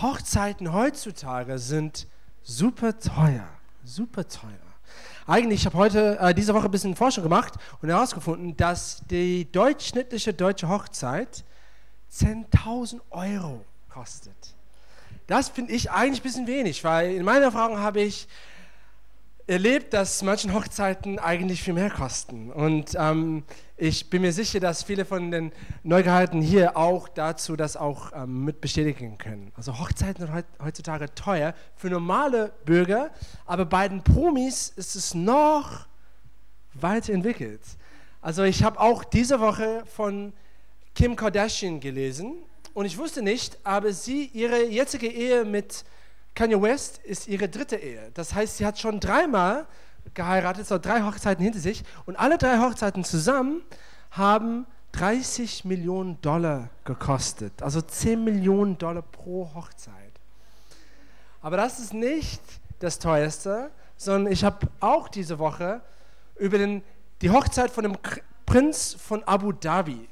Hochzeiten heutzutage sind super teuer, super teuer. Eigentlich, ich habe heute äh, diese Woche ein bisschen Forschung gemacht und herausgefunden, dass die durchschnittliche deutsche Hochzeit 10.000 Euro kostet. Das finde ich eigentlich ein bisschen wenig, weil in meiner Erfahrung habe ich erlebt, dass manche Hochzeiten eigentlich viel mehr kosten. Und ähm, ich bin mir sicher, dass viele von den Neugehalten hier auch dazu das auch ähm, mit bestätigen können. Also Hochzeiten sind heutzutage teuer für normale Bürger, aber bei den Promis ist es noch weiterentwickelt. Also ich habe auch diese Woche von Kim Kardashian gelesen und ich wusste nicht, aber sie, ihre jetzige Ehe mit Kanye West ist ihre dritte Ehe. Das heißt, sie hat schon dreimal geheiratet, so drei Hochzeiten hinter sich. Und alle drei Hochzeiten zusammen haben 30 Millionen Dollar gekostet. Also 10 Millionen Dollar pro Hochzeit. Aber das ist nicht das teuerste, sondern ich habe auch diese Woche über den, die Hochzeit von dem Prinz von Abu Dhabi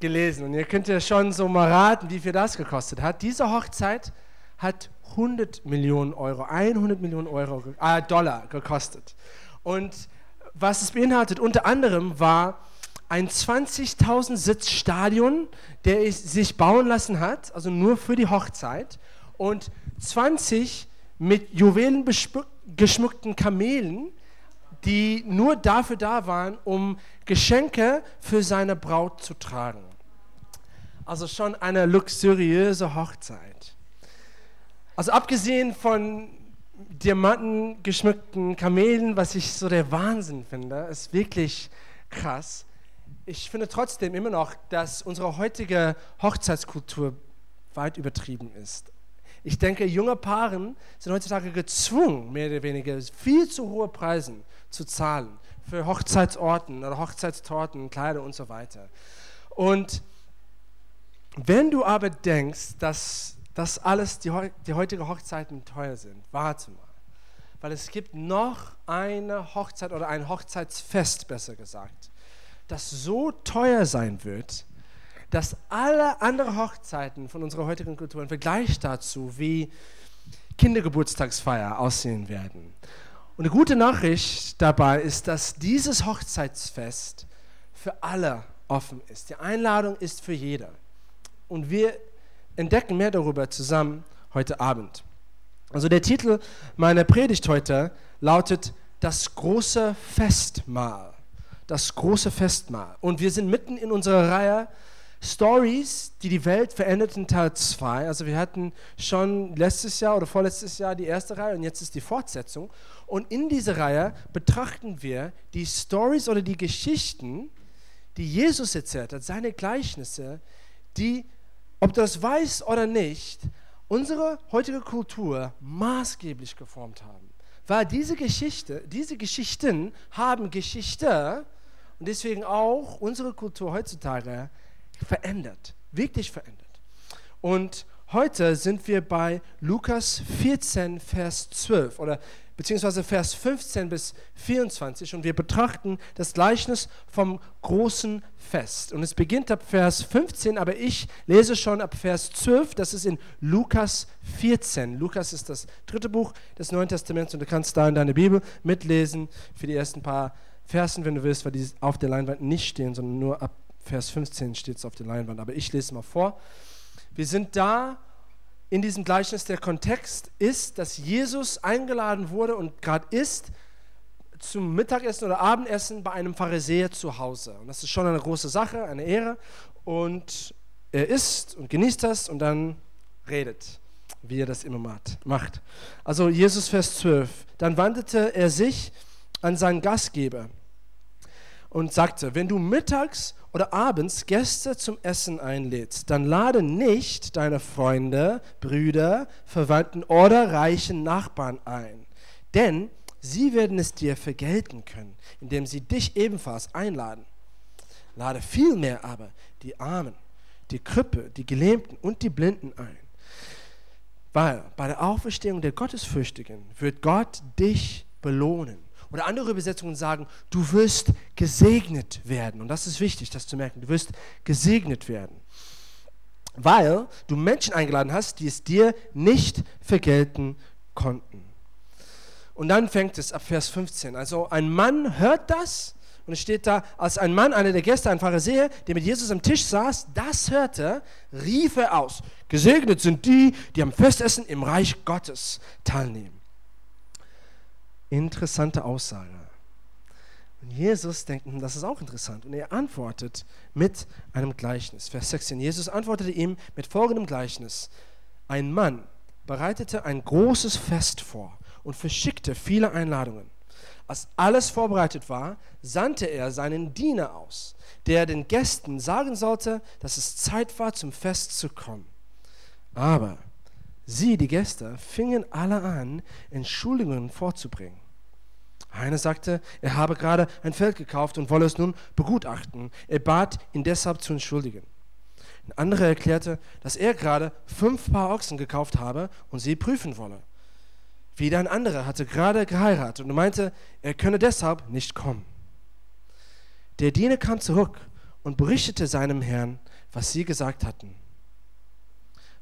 gelesen. Und ihr könnt ja schon so mal raten, wie viel das gekostet hat. Diese Hochzeit hat 100 Millionen Euro, 100 Millionen Euro, äh, Dollar gekostet. Und was es beinhaltet, unter anderem war ein 20.000 Sitz Stadion, der sich bauen lassen hat, also nur für die Hochzeit, und 20 mit Juwelen geschmückten Kamelen, die nur dafür da waren, um Geschenke für seine Braut zu tragen. Also schon eine luxuriöse Hochzeit. Also abgesehen von Diamanten geschmückten Kamelen, was ich so der Wahnsinn finde, ist wirklich krass. Ich finde trotzdem immer noch, dass unsere heutige Hochzeitskultur weit übertrieben ist. Ich denke, junge Paaren sind heutzutage gezwungen, mehr oder weniger viel zu hohe Preise zu zahlen für Hochzeitsorten oder Hochzeitstorten, Kleider und so weiter. Und wenn du aber denkst, dass dass alles die, die heutige Hochzeiten teuer sind. Warte mal. Weil es gibt noch eine Hochzeit oder ein Hochzeitsfest, besser gesagt, das so teuer sein wird, dass alle anderen Hochzeiten von unserer heutigen Kultur im Vergleich dazu wie Kindergeburtstagsfeier aussehen werden. Und eine gute Nachricht dabei ist, dass dieses Hochzeitsfest für alle offen ist. Die Einladung ist für jeder. Und wir entdecken mehr darüber zusammen heute Abend. Also der Titel meiner Predigt heute lautet Das große Festmahl. Das große Festmahl. Und wir sind mitten in unserer Reihe Stories, die die Welt veränderten, Teil 2. Also wir hatten schon letztes Jahr oder vorletztes Jahr die erste Reihe und jetzt ist die Fortsetzung. Und in dieser Reihe betrachten wir die Stories oder die Geschichten, die Jesus erzählt hat, seine Gleichnisse, die ob du das weißt oder nicht, unsere heutige Kultur maßgeblich geformt haben. Weil diese Geschichte, diese Geschichten haben Geschichte und deswegen auch unsere Kultur heutzutage verändert, wirklich verändert. Und heute sind wir bei Lukas 14, Vers 12 oder beziehungsweise Vers 15 bis 24 und wir betrachten das Gleichnis vom großen Fest. Und es beginnt ab Vers 15, aber ich lese schon ab Vers 12, das ist in Lukas 14. Lukas ist das dritte Buch des Neuen Testaments und du kannst da in deiner Bibel mitlesen für die ersten paar Versen, wenn du willst, weil die auf der Leinwand nicht stehen, sondern nur ab Vers 15 steht es auf der Leinwand. Aber ich lese mal vor. Wir sind da in diesem Gleichnis der Kontext ist, dass Jesus eingeladen wurde und gerade ist zum Mittagessen oder Abendessen bei einem Pharisäer zu Hause. Und das ist schon eine große Sache, eine Ehre. Und er isst und genießt das und dann redet, wie er das immer macht. Also Jesus Vers 12. Dann wandte er sich an seinen Gastgeber und sagte, wenn du mittags oder abends Gäste zum Essen einlädst, dann lade nicht deine Freunde, Brüder, Verwandten oder reichen Nachbarn ein. Denn sie werden es dir vergelten können, indem sie dich ebenfalls einladen. Lade vielmehr aber die Armen, die Krüppel, die Gelähmten und die Blinden ein. Weil bei der Auferstehung der Gottesfürchtigen wird Gott dich belohnen. Oder andere Übersetzungen sagen, du wirst gesegnet werden. Und das ist wichtig, das zu merken. Du wirst gesegnet werden. weil du Menschen eingeladen hast, die es dir nicht vergelten konnten. Und dann fängt es ab Vers 15. Also ein Mann hört das und es steht da, als ein Mann, einer der Gäste, ein Pharisäer, der mit Jesus am Tisch saß, das hörte, rief er aus, gesegnet sind die, die am Festessen im Reich Gottes teilnehmen. Interessante Aussage. Und Jesus denkt, hm, das ist auch interessant. Und er antwortet mit einem Gleichnis. Vers 16. Jesus antwortete ihm mit folgendem Gleichnis. Ein Mann bereitete ein großes Fest vor und verschickte viele Einladungen. Als alles vorbereitet war, sandte er seinen Diener aus, der den Gästen sagen sollte, dass es Zeit war, zum Fest zu kommen. Aber sie, die Gäste, fingen alle an, Entschuldigungen vorzubringen. Einer sagte, er habe gerade ein Feld gekauft und wolle es nun begutachten. Er bat ihn deshalb zu entschuldigen. Ein anderer erklärte, dass er gerade fünf Paar Ochsen gekauft habe und sie prüfen wolle. Wieder ein anderer hatte gerade geheiratet und meinte, er könne deshalb nicht kommen. Der Diener kam zurück und berichtete seinem Herrn, was sie gesagt hatten.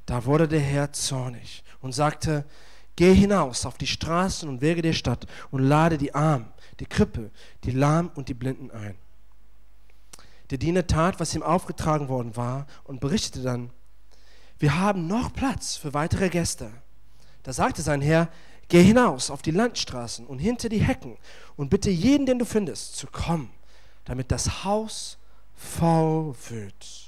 Da wurde der Herr zornig und sagte, geh hinaus auf die Straßen und Wege der Stadt und lade die Armen, die Krippe, die Lahm und die Blinden ein. Der Diener tat, was ihm aufgetragen worden war und berichtete dann, wir haben noch Platz für weitere Gäste. Da sagte sein Herr, Geh hinaus auf die Landstraßen und hinter die Hecken und bitte jeden, den du findest, zu kommen, damit das Haus voll wird.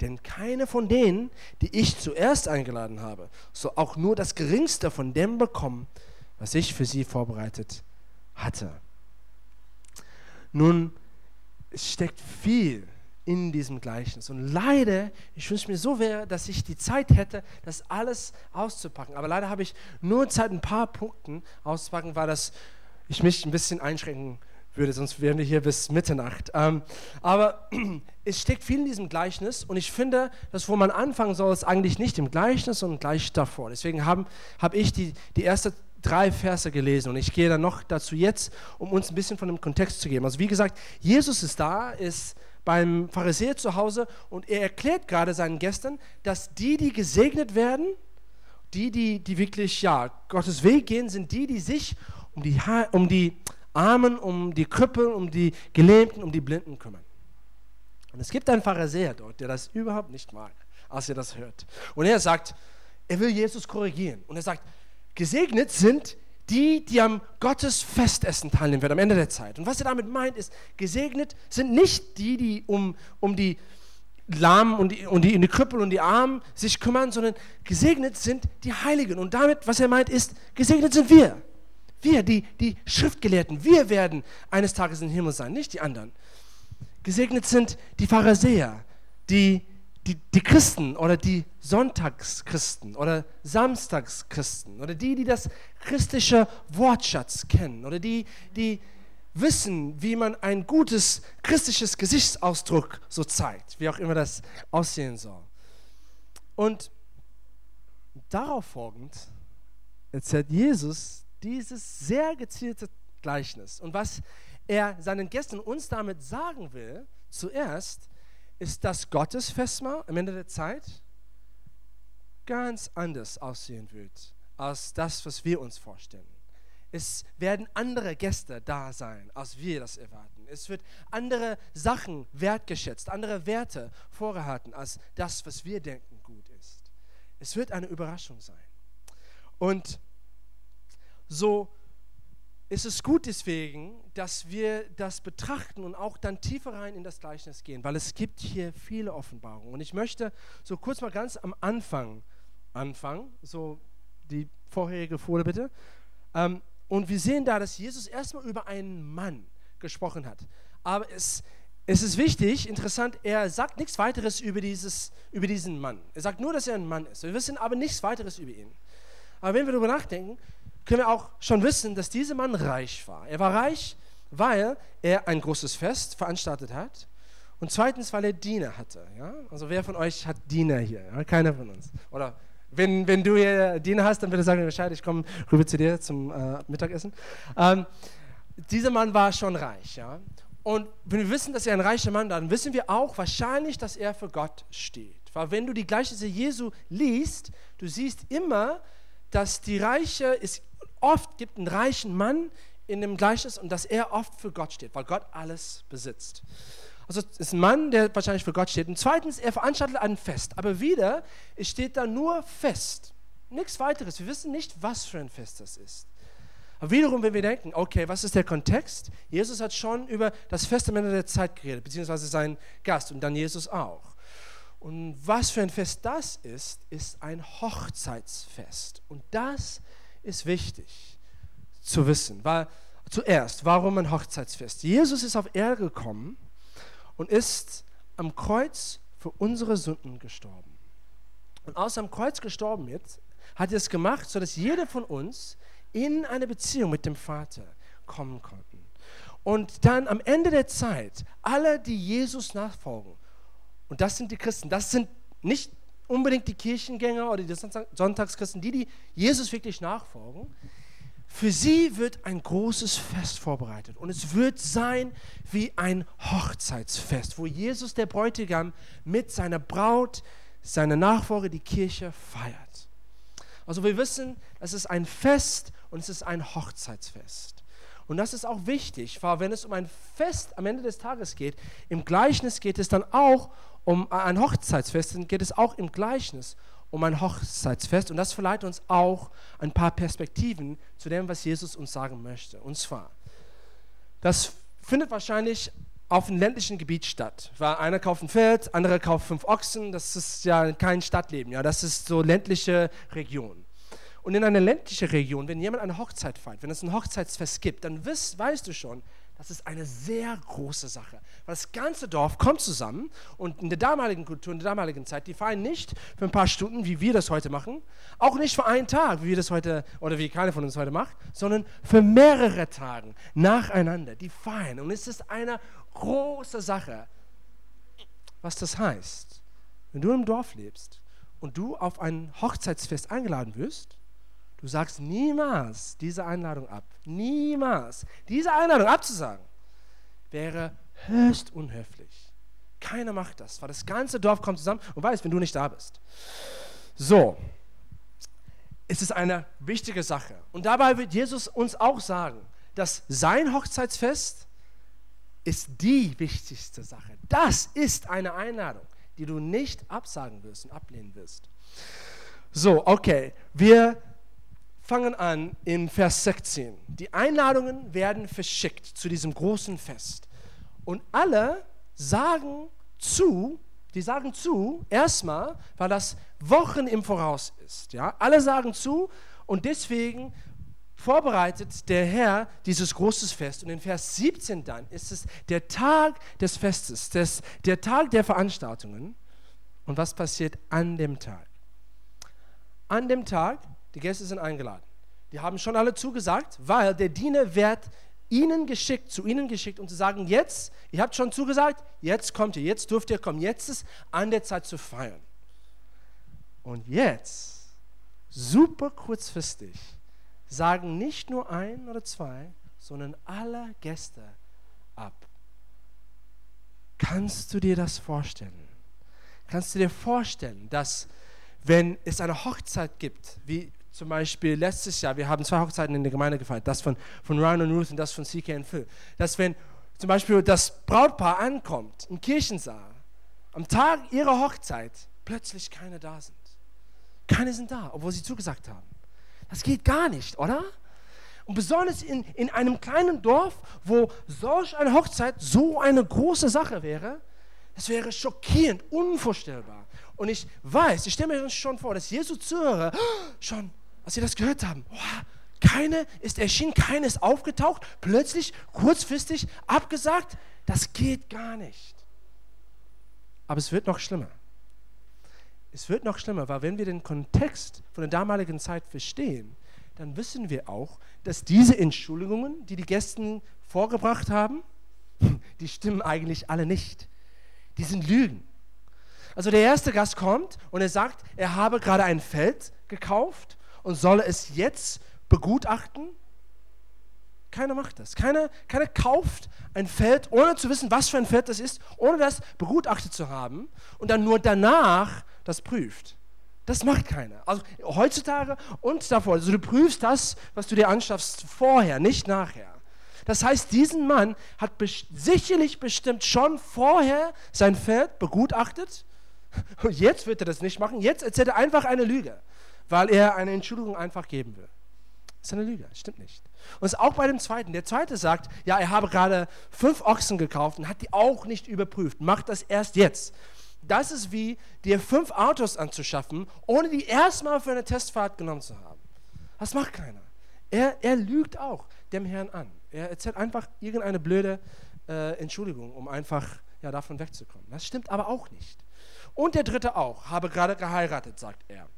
Denn keine von denen, die ich zuerst eingeladen habe, soll auch nur das geringste von dem bekommen, was ich für sie vorbereitet hatte. Nun, es steckt viel in diesem Gleichnis. Und leider, ich wünsche mir so wäre, dass ich die Zeit hätte, das alles auszupacken. Aber leider habe ich nur Zeit, ein paar Punkte auszupacken, weil das ich mich ein bisschen einschränken würde, sonst wären wir hier bis Mitternacht. Ähm, aber es steckt viel in diesem Gleichnis und ich finde, dass wo man anfangen soll, ist eigentlich nicht im Gleichnis, sondern gleich davor. Deswegen habe hab ich die, die erste drei Verse gelesen und ich gehe dann noch dazu jetzt, um uns ein bisschen von dem Kontext zu geben. Also wie gesagt, Jesus ist da, ist beim Pharisäer zu Hause und er erklärt gerade seinen Gästen, dass die, die gesegnet werden, die, die, die wirklich ja, Gottes Weg gehen, sind die, die sich um die, um die Armen, um die Krüppel, um die Gelähmten, um die Blinden kümmern. Und es gibt einen Pharisäer dort, der das überhaupt nicht mag, als er das hört. Und er sagt, er will Jesus korrigieren. Und er sagt, gesegnet sind die, die am Gottes Festessen teilnehmen werden am Ende der Zeit. Und was er damit meint, ist, gesegnet sind nicht die, die um, um die Lahmen und die, und die, die Krüppel und die Armen sich kümmern, sondern gesegnet sind die Heiligen. Und damit, was er meint, ist, gesegnet sind wir. Wir, die, die Schriftgelehrten, wir werden eines Tages im Himmel sein, nicht die anderen. Gesegnet sind die Pharisäer, die die, die Christen oder die Sonntagschristen oder Samstagschristen oder die, die das christliche Wortschatz kennen oder die, die wissen, wie man ein gutes christliches Gesichtsausdruck so zeigt, wie auch immer das aussehen soll. Und darauf folgend erzählt Jesus dieses sehr gezielte Gleichnis. Und was er seinen Gästen uns damit sagen will, zuerst, ist das Gottesfestmahl am Ende der Zeit ganz anders aussehen wird als das, was wir uns vorstellen. Es werden andere Gäste da sein, als wir das erwarten. Es wird andere Sachen wertgeschätzt, andere Werte vorgehalten, als das, was wir denken gut ist. Es wird eine Überraschung sein. Und so ist es gut deswegen, dass wir das betrachten und auch dann tiefer rein in das Gleichnis gehen, weil es gibt hier viele Offenbarungen. Und ich möchte so kurz mal ganz am Anfang anfangen, so die vorherige Folie bitte. Ähm, und wir sehen da, dass Jesus erstmal über einen Mann gesprochen hat. Aber es, es ist wichtig, interessant, er sagt nichts weiteres über, dieses, über diesen Mann. Er sagt nur, dass er ein Mann ist. Wir wissen aber nichts weiteres über ihn. Aber wenn wir darüber nachdenken, können wir auch schon wissen, dass dieser Mann reich war. Er war reich, weil er ein großes Fest veranstaltet hat und zweitens, weil er Diener hatte. Ja? Also wer von euch hat Diener hier? Ja? Keiner von uns. Oder wenn, wenn du hier Diener hast, dann würde ich sagen, Bescheid, ich komme rüber zu dir zum äh, Mittagessen. Ähm, dieser Mann war schon reich. Ja? Und wenn wir wissen, dass er ein reicher Mann war, dann wissen wir auch wahrscheinlich, dass er für Gott steht. Weil wenn du die Gleichnisse Jesu liest, du siehst immer, dass die Reiche, es oft gibt einen reichen Mann in dem Gleichnis und dass er oft für Gott steht, weil Gott alles besitzt. Also ist ein Mann, der wahrscheinlich für Gott steht. Und zweitens, er veranstaltet ein Fest. Aber wieder, es steht da nur Fest. Nichts weiteres. Wir wissen nicht, was für ein Fest das ist. Aber wiederum, wenn wir denken, okay, was ist der Kontext? Jesus hat schon über das Fest am Ende der Zeit geredet, beziehungsweise sein Gast und dann Jesus auch. Und was für ein Fest das ist, ist ein Hochzeitsfest. Und das ist wichtig zu wissen. Weil zuerst, warum ein Hochzeitsfest? Jesus ist auf Erde gekommen und ist am Kreuz für unsere Sünden gestorben. Und aus am Kreuz gestorben jetzt, hat er es gemacht, sodass jeder von uns in eine Beziehung mit dem Vater kommen konnten. Und dann am Ende der Zeit, alle, die Jesus nachfolgen, und das sind die Christen, das sind nicht unbedingt die Kirchengänger oder die Sonntagschristen, die, die Jesus wirklich nachfolgen, für sie wird ein großes Fest vorbereitet. Und es wird sein wie ein Hochzeitsfest, wo Jesus, der Bräutigam, mit seiner Braut, seiner Nachfolger, die Kirche feiert. Also wir wissen, es ist ein Fest und es ist ein Hochzeitsfest. Und das ist auch wichtig, weil wenn es um ein Fest am Ende des Tages geht, im Gleichnis geht es dann auch um ein Hochzeitsfest, dann geht es auch im Gleichnis um ein Hochzeitsfest. Und das verleiht uns auch ein paar Perspektiven zu dem, was Jesus uns sagen möchte. Und zwar, das findet wahrscheinlich auf einem ländlichen Gebiet statt. Weil einer kauft ein Pferd, andere kauft fünf Ochsen. Das ist ja kein Stadtleben, ja, das ist so ländliche Region. Und in einer ländlichen Region, wenn jemand eine Hochzeit feiert, wenn es ein Hochzeitsfest gibt, dann weißt du schon, das ist eine sehr große Sache. Weil das ganze Dorf kommt zusammen und in der damaligen Kultur, in der damaligen Zeit, die feiern nicht für ein paar Stunden, wie wir das heute machen, auch nicht für einen Tag, wie wir das heute oder wie keiner von uns heute macht, sondern für mehrere Tage nacheinander. Die feiern und es ist eine große Sache. Was das heißt, wenn du im Dorf lebst und du auf ein Hochzeitsfest eingeladen wirst, Du sagst niemals diese Einladung ab. Niemals. Diese Einladung abzusagen wäre höchst unhöflich. Keiner macht das, weil das ganze Dorf kommt zusammen und weiß, wenn du nicht da bist. So, es ist eine wichtige Sache. Und dabei wird Jesus uns auch sagen, dass sein Hochzeitsfest ist die wichtigste Sache. Das ist eine Einladung, die du nicht absagen wirst und ablehnen wirst. So, okay, wir fangen an in Vers 16. Die Einladungen werden verschickt zu diesem großen Fest. Und alle sagen zu, die sagen zu, erstmal, weil das Wochen im Voraus ist. Ja? Alle sagen zu und deswegen vorbereitet der Herr dieses großes Fest. Und in Vers 17 dann ist es der Tag des Festes, des, der Tag der Veranstaltungen. Und was passiert an dem Tag? An dem Tag die Gäste sind eingeladen. Die haben schon alle zugesagt, weil der Diener wird ihnen geschickt, zu ihnen geschickt, um zu sagen, jetzt, ihr habt schon zugesagt, jetzt kommt ihr, jetzt dürft ihr kommen, jetzt ist an der Zeit zu feiern. Und jetzt, super kurzfristig, sagen nicht nur ein oder zwei, sondern alle Gäste ab. Kannst du dir das vorstellen? Kannst du dir vorstellen, dass wenn es eine Hochzeit gibt, wie zum Beispiel letztes Jahr, wir haben zwei Hochzeiten in der Gemeinde gefeiert, das von, von Ryan und Ruth und das von CK und Phil, dass wenn zum Beispiel das Brautpaar ankommt im Kirchensaal, am Tag ihrer Hochzeit plötzlich keine da sind. Keine sind da, obwohl sie zugesagt haben. Das geht gar nicht, oder? Und besonders in, in einem kleinen Dorf, wo solch eine Hochzeit so eine große Sache wäre, das wäre schockierend, unvorstellbar. Und ich weiß, ich stelle mir schon vor, dass Jesus Zuhörer schon als sie das gehört haben, oh, keine ist erschienen, keine ist aufgetaucht, plötzlich, kurzfristig abgesagt, das geht gar nicht. Aber es wird noch schlimmer. Es wird noch schlimmer, weil wenn wir den Kontext von der damaligen Zeit verstehen, dann wissen wir auch, dass diese Entschuldigungen, die die Gäste vorgebracht haben, die stimmen eigentlich alle nicht. Die sind Lügen. Also der erste Gast kommt und er sagt, er habe gerade ein Feld gekauft und solle es jetzt begutachten? Keiner macht das. Keiner, keiner kauft ein Feld, ohne zu wissen, was für ein Feld das ist, ohne das begutachtet zu haben und dann nur danach das prüft. Das macht keiner. Also heutzutage und davor. Also du prüfst das, was du dir anschaffst, vorher, nicht nachher. Das heißt, diesen Mann hat sicherlich bestimmt schon vorher sein Pferd begutachtet. Und jetzt wird er das nicht machen. Jetzt erzählt er einfach eine Lüge, weil er eine Entschuldigung einfach geben will. Das ist eine Lüge, stimmt nicht. Und es ist auch bei dem zweiten. Der zweite sagt, ja, er habe gerade fünf Ochsen gekauft und hat die auch nicht überprüft. Macht das erst jetzt. Das ist wie dir fünf Autos anzuschaffen, ohne die erstmal für eine Testfahrt genommen zu haben. Das macht keiner. Er, er lügt auch dem Herrn an. Er erzählt einfach irgendeine blöde äh, Entschuldigung, um einfach ja, davon wegzukommen. Das stimmt aber auch nicht. Und der dritte auch, habe gerade geheiratet, sagt er.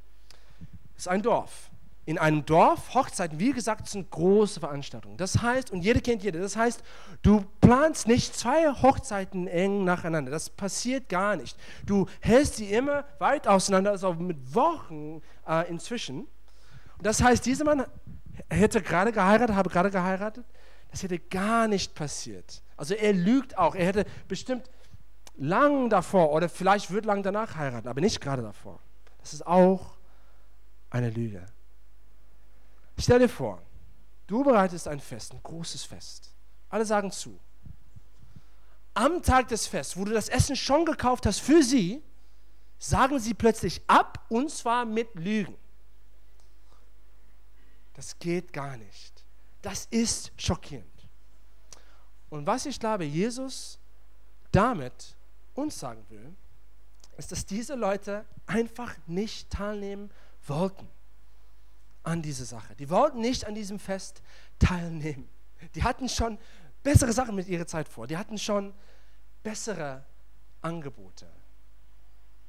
Ist ein Dorf. In einem Dorf, Hochzeiten, wie gesagt, sind große Veranstaltungen. Das heißt, und jeder kennt jede, das heißt, du planst nicht zwei Hochzeiten eng nacheinander. Das passiert gar nicht. Du hältst sie immer weit auseinander, also mit Wochen äh, inzwischen. Das heißt, dieser Mann hätte gerade geheiratet, habe gerade geheiratet. Das hätte gar nicht passiert. Also er lügt auch. Er hätte bestimmt lang davor oder vielleicht wird lang danach heiraten, aber nicht gerade davor. Das ist auch eine Lüge. Stell dir vor, du bereitest ein Fest, ein großes Fest. Alle sagen zu. Am Tag des Fests, wo du das Essen schon gekauft hast für sie, sagen sie plötzlich ab und zwar mit Lügen. Das geht gar nicht. Das ist schockierend. Und was ich glaube, Jesus damit uns sagen will, ist, dass diese Leute einfach nicht teilnehmen wollten an dieser Sache. Die wollten nicht an diesem Fest teilnehmen. Die hatten schon bessere Sachen mit ihrer Zeit vor. Die hatten schon bessere Angebote.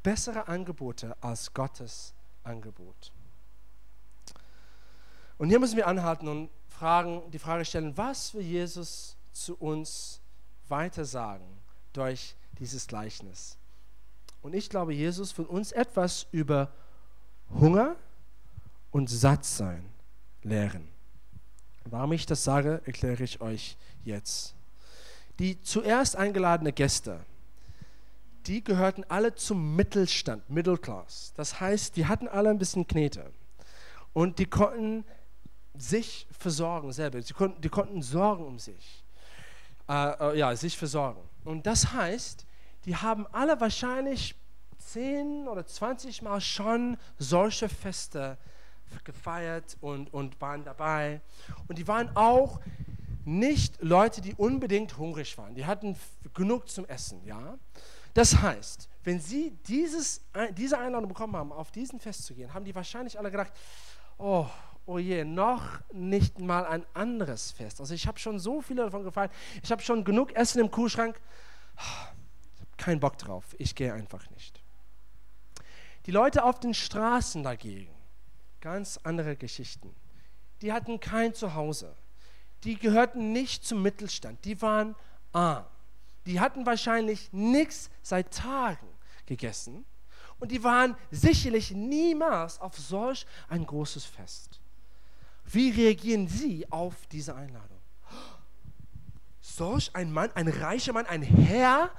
Bessere Angebote als Gottes Angebot. Und hier müssen wir anhalten und fragen, die Frage stellen, was will Jesus zu uns weiter sagen durch dieses Gleichnis? Und ich glaube, Jesus will uns etwas über Hunger und Sattsein lehren. Warum ich das sage, erkläre ich euch jetzt. Die zuerst eingeladenen Gäste, die gehörten alle zum Mittelstand, Middle Class. Das heißt, die hatten alle ein bisschen Knete. Und die konnten sich versorgen selber. Sie konnten, die konnten sorgen um sich. Äh, äh, ja, sich versorgen. Und das heißt, die haben alle wahrscheinlich 10 oder 20 Mal schon solche Feste gefeiert und, und waren dabei. Und die waren auch nicht Leute, die unbedingt hungrig waren. Die hatten genug zum Essen, ja. Das heißt, wenn sie dieses, diese Einladung bekommen haben, auf diesen Fest zu gehen, haben die wahrscheinlich alle gedacht, oh, oh je, noch nicht mal ein anderes Fest. Also ich habe schon so viele davon gefeiert. Ich habe schon genug Essen im Kühlschrank. Ich habe keinen Bock drauf. Ich gehe einfach nicht. Die Leute auf den Straßen dagegen, ganz andere Geschichten. Die hatten kein Zuhause. Die gehörten nicht zum Mittelstand. Die waren arm. Die hatten wahrscheinlich nichts seit Tagen gegessen. Und die waren sicherlich niemals auf solch ein großes Fest. Wie reagieren Sie auf diese Einladung? Solch ein Mann, ein reicher Mann, ein Herr,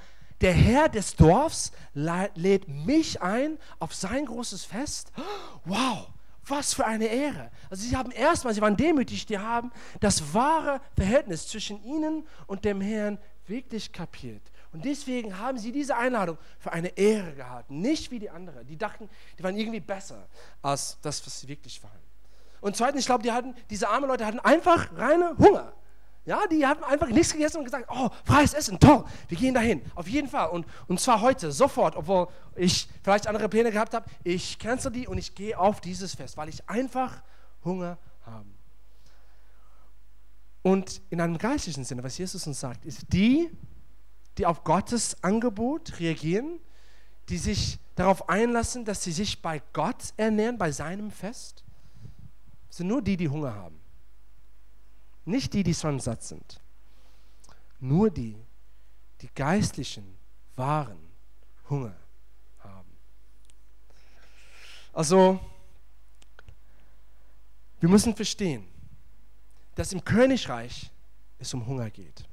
der Herr des Dorfs lädt mich ein auf sein großes Fest. Wow, was für eine Ehre. Also sie haben erstmal, sie waren demütig, die haben das wahre Verhältnis zwischen ihnen und dem Herrn wirklich kapiert. Und deswegen haben sie diese Einladung für eine Ehre gehalten, nicht wie die anderen. Die dachten, die waren irgendwie besser als das, was sie wirklich waren. Und zweitens, ich glaube, die hatten, diese armen Leute hatten einfach reine Hunger. Ja, die haben einfach nichts gegessen und gesagt, oh, freies Essen, toll, wir gehen dahin. Auf jeden Fall. Und, und zwar heute, sofort, obwohl ich vielleicht andere Pläne gehabt habe. Ich cancel die und ich gehe auf dieses Fest, weil ich einfach Hunger habe. Und in einem geistlichen Sinne, was Jesus uns sagt, ist die, die auf Gottes Angebot reagieren, die sich darauf einlassen, dass sie sich bei Gott ernähren, bei seinem Fest sind nur die, die Hunger haben. Nicht die, die schon satt sind. Nur die, die geistlichen, wahren Hunger haben. Also, wir müssen verstehen, dass im Königreich es um Hunger geht.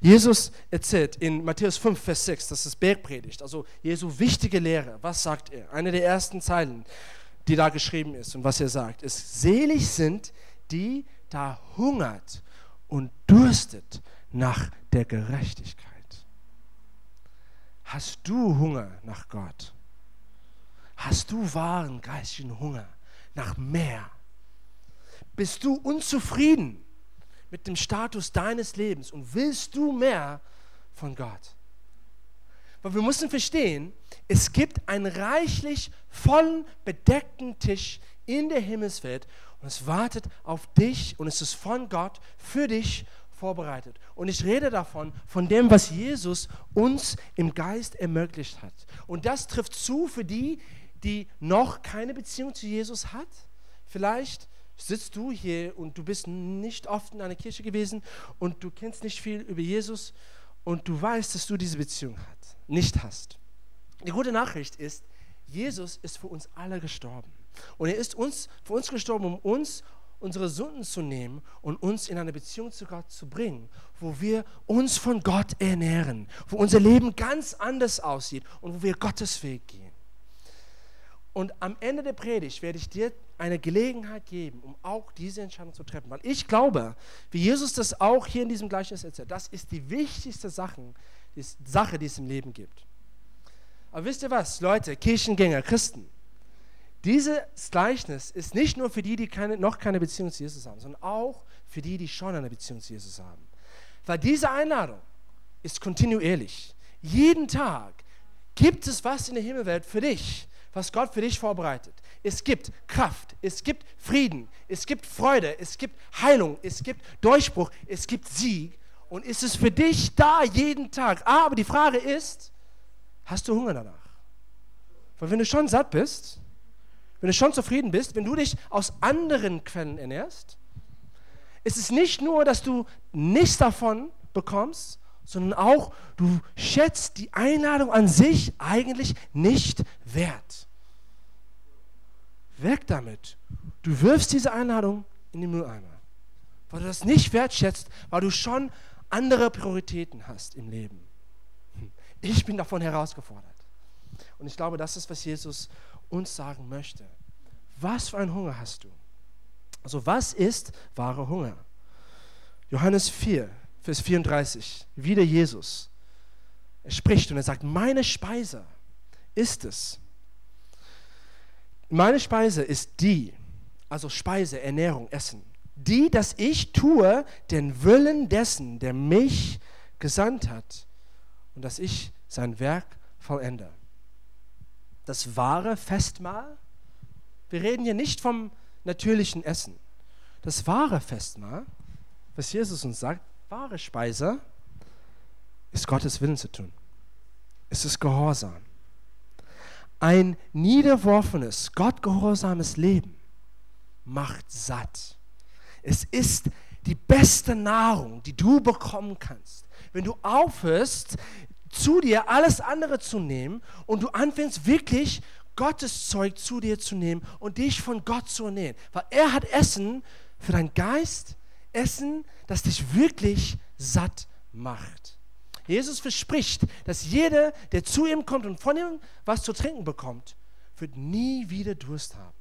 Jesus erzählt in Matthäus 5, Vers 6, das ist Bergpredigt, also Jesu wichtige Lehre. Was sagt er? Eine der ersten Zeilen, die da geschrieben ist und was er sagt, ist, selig sind die, da hungert und durstet nach der Gerechtigkeit. Hast du Hunger nach Gott? Hast du wahren geistigen Hunger nach mehr? Bist du unzufrieden mit dem Status deines Lebens und willst du mehr von Gott? Weil wir müssen verstehen, es gibt einen reichlich vollen, bedeckten Tisch in der Himmelswelt und es wartet auf dich und es ist von Gott für dich vorbereitet. Und ich rede davon, von dem, was Jesus uns im Geist ermöglicht hat. Und das trifft zu für die, die noch keine Beziehung zu Jesus hat. Vielleicht sitzt du hier und du bist nicht oft in einer Kirche gewesen und du kennst nicht viel über Jesus und du weißt, dass du diese Beziehung hat, nicht hast. Die gute Nachricht ist, Jesus ist für uns alle gestorben. Und er ist uns, für uns gestorben, um uns unsere Sünden zu nehmen und uns in eine Beziehung zu Gott zu bringen, wo wir uns von Gott ernähren, wo unser Leben ganz anders aussieht und wo wir Gottes Weg gehen. Und am Ende der Predigt werde ich dir eine Gelegenheit geben, um auch diese Entscheidung zu treffen. Weil ich glaube, wie Jesus das auch hier in diesem Gleichnis erzählt, das ist die wichtigste Sache, die, Sache, die es im Leben gibt. Aber wisst ihr was, Leute, Kirchengänger, Christen, dieses Gleichnis ist nicht nur für die, die keine, noch keine Beziehung zu Jesus haben, sondern auch für die, die schon eine Beziehung zu Jesus haben. Weil diese Einladung ist kontinuierlich. Jeden Tag gibt es was in der Himmelwelt für dich, was Gott für dich vorbereitet. Es gibt Kraft, es gibt Frieden, es gibt Freude, es gibt Heilung, es gibt Durchbruch, es gibt Sieg. Und ist es für dich da jeden Tag. Aber die Frage ist, hast du Hunger danach? Weil wenn du schon satt bist, wenn du schon zufrieden bist, wenn du dich aus anderen Quellen ernährst, ist es nicht nur, dass du nichts davon bekommst, sondern auch, du schätzt die Einladung an sich eigentlich nicht wert. Weg damit. Du wirfst diese Einladung in den Mülleimer, weil du das nicht wertschätzt, weil du schon andere Prioritäten hast im Leben. Ich bin davon herausgefordert. Und ich glaube, das ist, was Jesus uns sagen möchte. Was für einen Hunger hast du? Also was ist wahrer Hunger? Johannes 4, Vers 34, wieder Jesus. Er spricht und er sagt, meine Speise ist es. Meine Speise ist die, also Speise, Ernährung, Essen, die, dass ich tue den Willen dessen, der mich gesandt hat und dass ich sein Werk vollende das wahre Festmahl. Wir reden hier nicht vom natürlichen Essen. Das wahre Festmahl, was Jesus uns sagt, wahre Speise, ist Gottes Willen zu tun. Es ist Gehorsam. Ein niederworfenes, gottgehorsames Leben macht satt. Es ist die beste Nahrung, die du bekommen kannst. Wenn du aufhörst, zu dir alles andere zu nehmen und du anfängst wirklich Gottes Zeug zu dir zu nehmen und dich von Gott zu ernähren. Weil er hat Essen für deinen Geist, Essen, das dich wirklich satt macht. Jesus verspricht, dass jeder, der zu ihm kommt und von ihm was zu trinken bekommt, wird nie wieder Durst haben.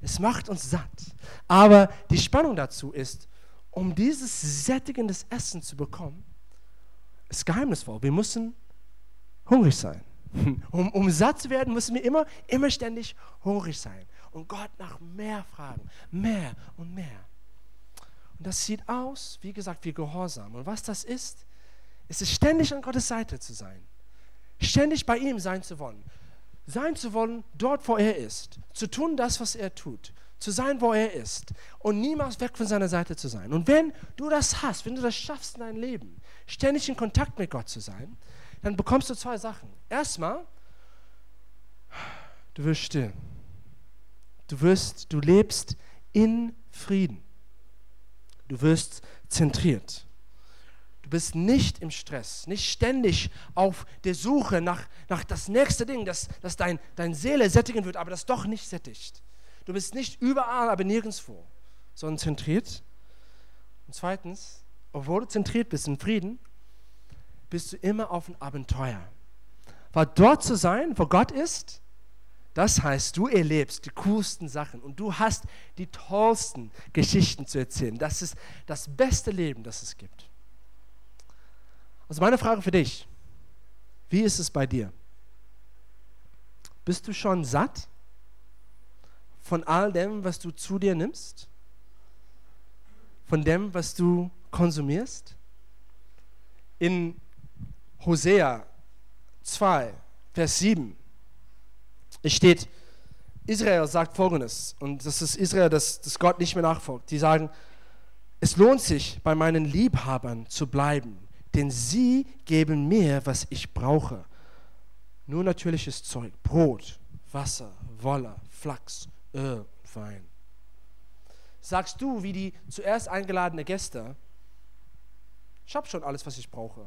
Es macht uns satt. Aber die Spannung dazu ist, um dieses sättigendes Essen zu bekommen, ist geheimnisvoll. Wir müssen hungrig sein. Um, um satt zu werden, müssen wir immer, immer ständig hungrig sein und Gott nach mehr fragen. Mehr und mehr. Und das sieht aus, wie gesagt, wie Gehorsam. Und was das ist, ist es ständig an Gottes Seite zu sein. Ständig bei ihm sein zu wollen. Sein zu wollen, dort, wo er ist. Zu tun das, was er tut. Zu sein, wo er ist. Und niemals weg von seiner Seite zu sein. Und wenn du das hast, wenn du das schaffst in deinem Leben, ständig in Kontakt mit Gott zu sein, dann bekommst du zwei Sachen. Erstmal, du wirst still. Du wirst, du lebst in Frieden. Du wirst zentriert. Du bist nicht im Stress, nicht ständig auf der Suche nach, nach das nächste Ding, das, das dein, dein Seele sättigen wird, aber das doch nicht sättigt. Du bist nicht überall, aber nirgendwo, sondern zentriert. Und zweitens, obwohl du zentriert bist in Frieden, bist du immer auf ein Abenteuer. Weil dort zu sein, wo Gott ist, das heißt, du erlebst die coolsten Sachen und du hast die tollsten Geschichten zu erzählen. Das ist das beste Leben, das es gibt. Also meine Frage für dich, wie ist es bei dir? Bist du schon satt von all dem, was du zu dir nimmst? Von dem, was du konsumierst? In Hosea 2, Vers 7 es steht, Israel sagt Folgendes, und das ist Israel, das, das Gott nicht mehr nachfolgt. Die sagen, es lohnt sich, bei meinen Liebhabern zu bleiben, denn sie geben mir, was ich brauche. Nur natürliches Zeug, Brot, Wasser, Wolle, Flachs, Öl, Wein. Sagst du, wie die zuerst eingeladenen Gäste, ich habe schon alles, was ich brauche.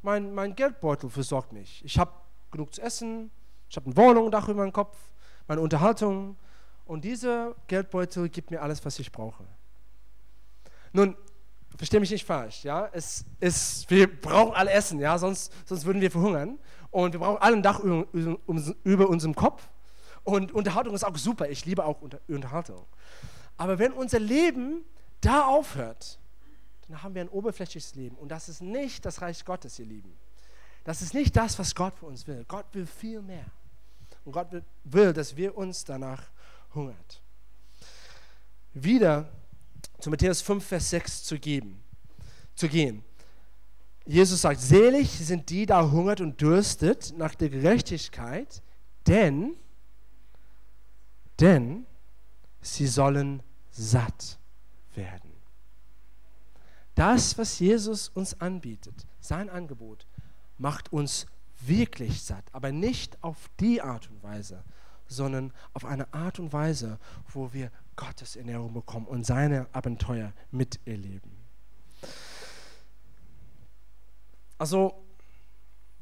Mein, mein Geldbeutel versorgt mich. Ich habe genug zu essen, ich habe eine Wohnung, ein Dach über meinem Kopf, meine Unterhaltung und dieser Geldbeutel gibt mir alles, was ich brauche. Nun, verstehe mich nicht falsch, ja, es ist, wir brauchen alle Essen, ja, sonst, sonst würden wir verhungern und wir brauchen alle ein Dach über, über unserem Kopf und Unterhaltung ist auch super, ich liebe auch Unterhaltung. Aber wenn unser Leben da aufhört, dann haben wir ein oberflächliches Leben und das ist nicht das Reich Gottes, ihr Lieben. Das ist nicht das, was Gott für uns will. Gott will viel mehr. Und Gott will, dass wir uns danach hungert. Wieder zu Matthäus 5, Vers 6 zu, geben, zu gehen. Jesus sagt, selig sind die, da hungert und dürstet nach der Gerechtigkeit, denn, denn sie sollen satt werden. Das, was Jesus uns anbietet, sein Angebot, macht uns wirklich satt, aber nicht auf die Art und Weise, sondern auf eine Art und Weise, wo wir Gottes Ernährung bekommen und seine Abenteuer miterleben. Also,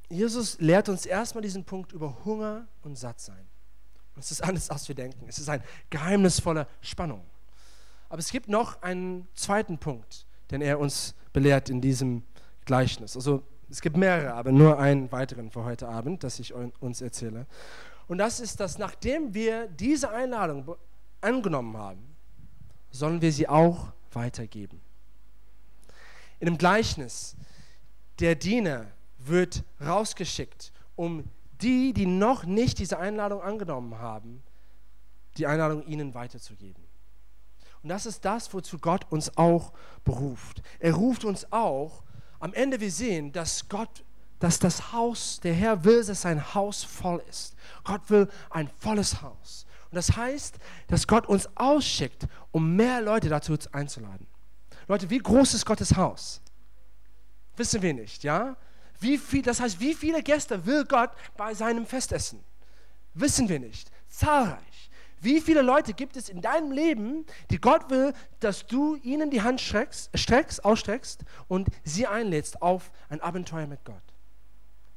Jesus lehrt uns erstmal diesen Punkt über Hunger und Sattsein. Es ist alles, was wir denken. Es ist eine geheimnisvolle Spannung. Aber es gibt noch einen zweiten Punkt, den er uns belehrt in diesem Gleichnis. Also es gibt mehrere, aber nur einen weiteren für heute Abend, das ich uns erzähle. Und das ist, dass nachdem wir diese Einladung angenommen haben, sollen wir sie auch weitergeben. In dem Gleichnis, der Diener wird rausgeschickt, um die, die noch nicht diese Einladung angenommen haben, die Einladung ihnen weiterzugeben. Und das ist das, wozu Gott uns auch beruft. Er ruft uns auch, am Ende wir sehen, dass Gott, dass das Haus, der Herr will, dass sein Haus voll ist. Gott will ein volles Haus. Und das heißt, dass Gott uns ausschickt, um mehr Leute dazu einzuladen. Leute, wie groß ist Gottes Haus? Wissen wir nicht, ja? Wie viel, das heißt, wie viele Gäste will Gott bei seinem Festessen? Wissen wir nicht. Zahlreich. Wie viele Leute gibt es in deinem Leben, die Gott will, dass du ihnen die Hand streckst, streckst, ausstreckst und sie einlädst auf ein Abenteuer mit Gott?